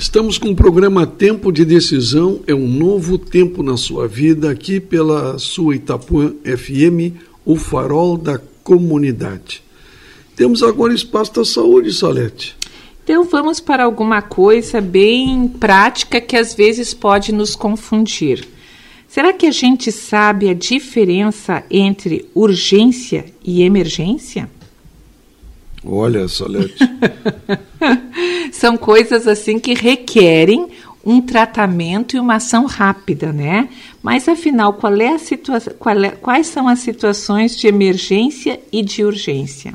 Estamos com o programa Tempo de Decisão, é um novo tempo na sua vida, aqui pela sua Itapuã FM, o farol da comunidade. Temos agora espaço da saúde, Salete. Então vamos para alguma coisa bem prática que às vezes pode nos confundir. Será que a gente sabe a diferença entre urgência e emergência? Olha, Salete. São coisas assim que requerem um tratamento e uma ação rápida, né? Mas afinal, qual é a situação, é, quais são as situações de emergência e de urgência?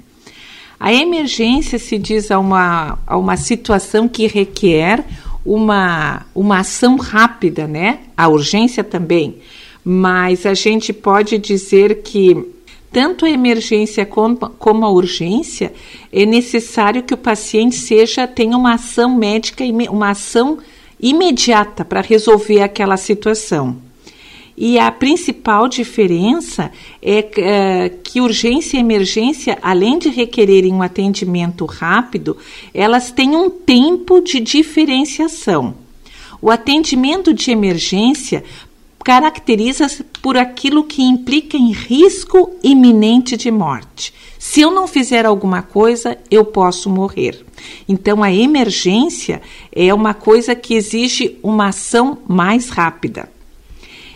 A emergência se diz a uma, a uma situação que requer uma, uma ação rápida, né? A urgência também. Mas a gente pode dizer que tanto a emergência como, a urgência, é necessário que o paciente seja tenha uma ação médica, uma ação imediata para resolver aquela situação. E a principal diferença é, é, que urgência e emergência, além de requererem um atendimento rápido, elas têm um tempo de diferenciação. O atendimento de emergência caracteriza-se por aquilo que implica em risco iminente de morte. Se eu não fizer alguma coisa, eu posso morrer. Então, a emergência é uma coisa que exige uma ação mais rápida.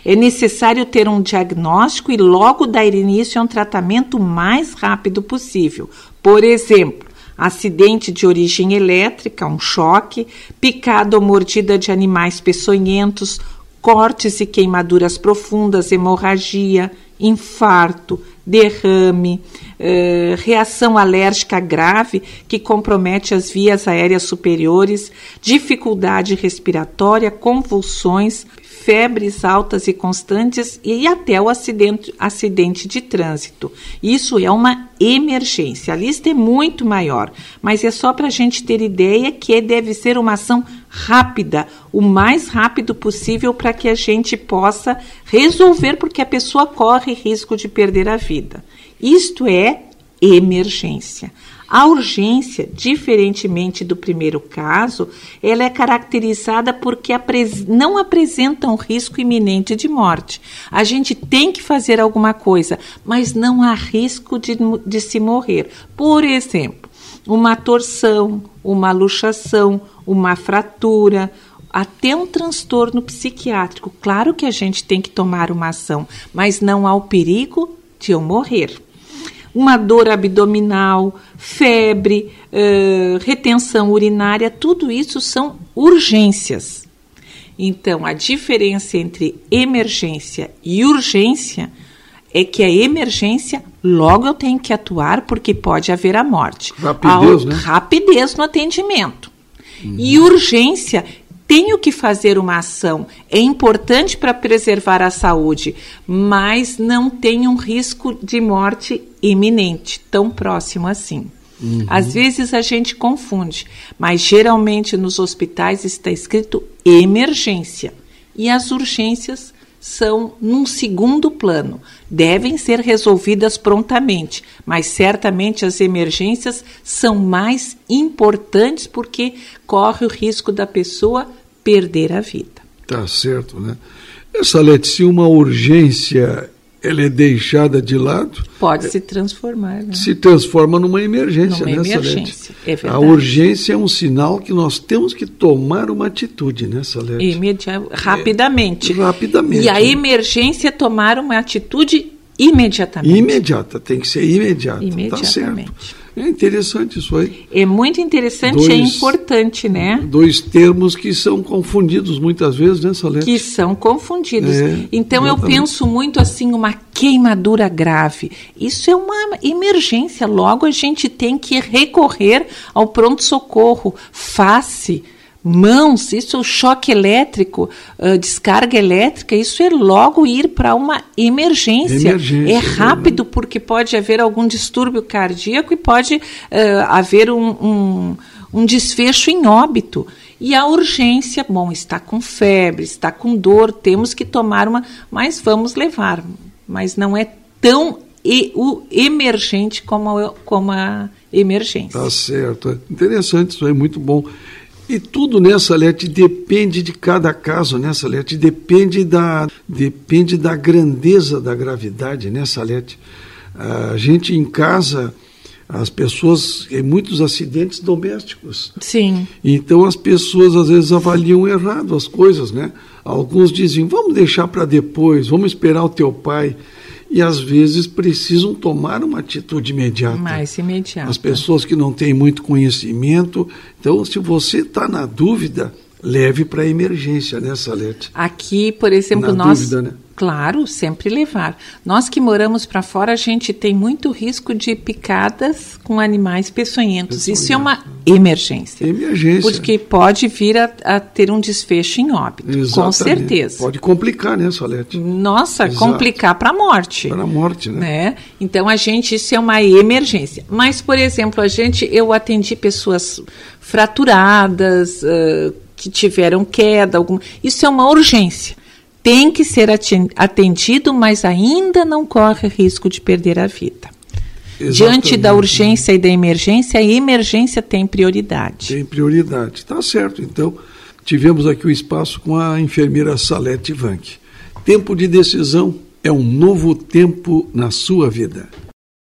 É necessário ter um diagnóstico e logo dar início a um tratamento mais rápido possível. Por exemplo, acidente de origem elétrica, um choque, picada ou mordida de animais peçonhentos, cortes e queimaduras profundas, hemorragia, infarto, derrame, eh, reação alérgica grave que compromete as vias aéreas superiores, dificuldade respiratória, convulsões, febres altas e constantes e até o acidente, acidente de trânsito. Isso é uma emergência. A lista é muito maior, mas é só para a gente ter ideia que deve ser uma ação rápida, o mais rápido possível para que a gente possa resolver, porque a pessoa corre risco de perder a vida. Isto é emergência. A urgência, diferentemente do primeiro caso, ela é caracterizada porque não apresenta um risco iminente de morte. A gente tem que fazer alguma coisa, mas não há risco de, de se morrer. Por exemplo, uma torção, uma luxação, uma fratura, até um transtorno psiquiátrico. Claro que a gente tem que tomar uma ação, mas não há o perigo de eu morrer uma dor abdominal, febre, uh, retenção urinária, tudo isso são urgências. Então, a diferença entre emergência e urgência é que a emergência logo eu tenho que atuar porque pode haver a morte. Rapidez, a, né? Rapidez no atendimento. Uhum. E urgência tenho que fazer uma ação, é importante para preservar a saúde, mas não tem um risco de morte iminente, tão próximo assim. Uhum. Às vezes a gente confunde, mas geralmente nos hospitais está escrito emergência e as urgências são num segundo plano, devem ser resolvidas prontamente, mas certamente as emergências são mais importantes porque corre o risco da pessoa perder a vida. Tá certo, né? Essa se uma urgência ela é deixada de lado, pode se transformar. Né? Se transforma numa emergência, numa né, emergência, é verdade. A urgência é um sinal que nós temos que tomar uma atitude, né, Salete? Imedi rapidamente. É, rapidamente. E a emergência é tomar uma atitude imediatamente. Imediata, tem que ser imediata. Imediatamente. Tá certo. É interessante isso aí. É muito interessante dois, e é importante, né? Dois termos que são confundidos muitas vezes, né, Salete? Que são confundidos. É, então exatamente. eu penso muito assim, uma queimadura grave. Isso é uma emergência. Logo a gente tem que recorrer ao pronto-socorro. Face mãos, isso é choque elétrico, uh, descarga elétrica, isso é logo ir para uma emergência. emergência. É rápido porque pode haver algum distúrbio cardíaco e pode uh, haver um, um, um desfecho em óbito. E a urgência, bom, está com febre, está com dor, temos que tomar uma, mas vamos levar. Mas não é tão e, o emergente como a, como a emergência. Tá certo. Interessante, isso é muito bom. E tudo nessa Lete depende de cada caso, nessa Lete depende da depende da grandeza da gravidade, nessa Lete. A gente em casa as pessoas em muitos acidentes domésticos. Sim. Então as pessoas às vezes avaliam errado as coisas, né? Alguns dizem, vamos deixar para depois, vamos esperar o teu pai. E às vezes precisam tomar uma atitude imediata. Mais imediata. As pessoas que não têm muito conhecimento. Então, se você está na dúvida, leve para a emergência, né, Salete? Aqui, por exemplo, na nós. Dúvida, né? Claro, sempre levar. Nós que moramos para fora, a gente tem muito risco de picadas com animais peçonhentos. Isso é uma emergência. Emergência. Porque pode vir a, a ter um desfecho em óbito, Exatamente. com certeza. Pode complicar, né, Salete? Nossa, Exato. complicar para a morte. Para a morte, né? né? Então a gente isso é uma emergência. Mas por exemplo, a gente eu atendi pessoas fraturadas, uh, que tiveram queda, alguma. Isso é uma urgência tem que ser atendido, mas ainda não corre risco de perder a vida. Exatamente. Diante da urgência e da emergência, a emergência tem prioridade. Tem prioridade. Tá certo. Então, tivemos aqui o espaço com a enfermeira Salete Vanck. Tempo de decisão é um novo tempo na sua vida.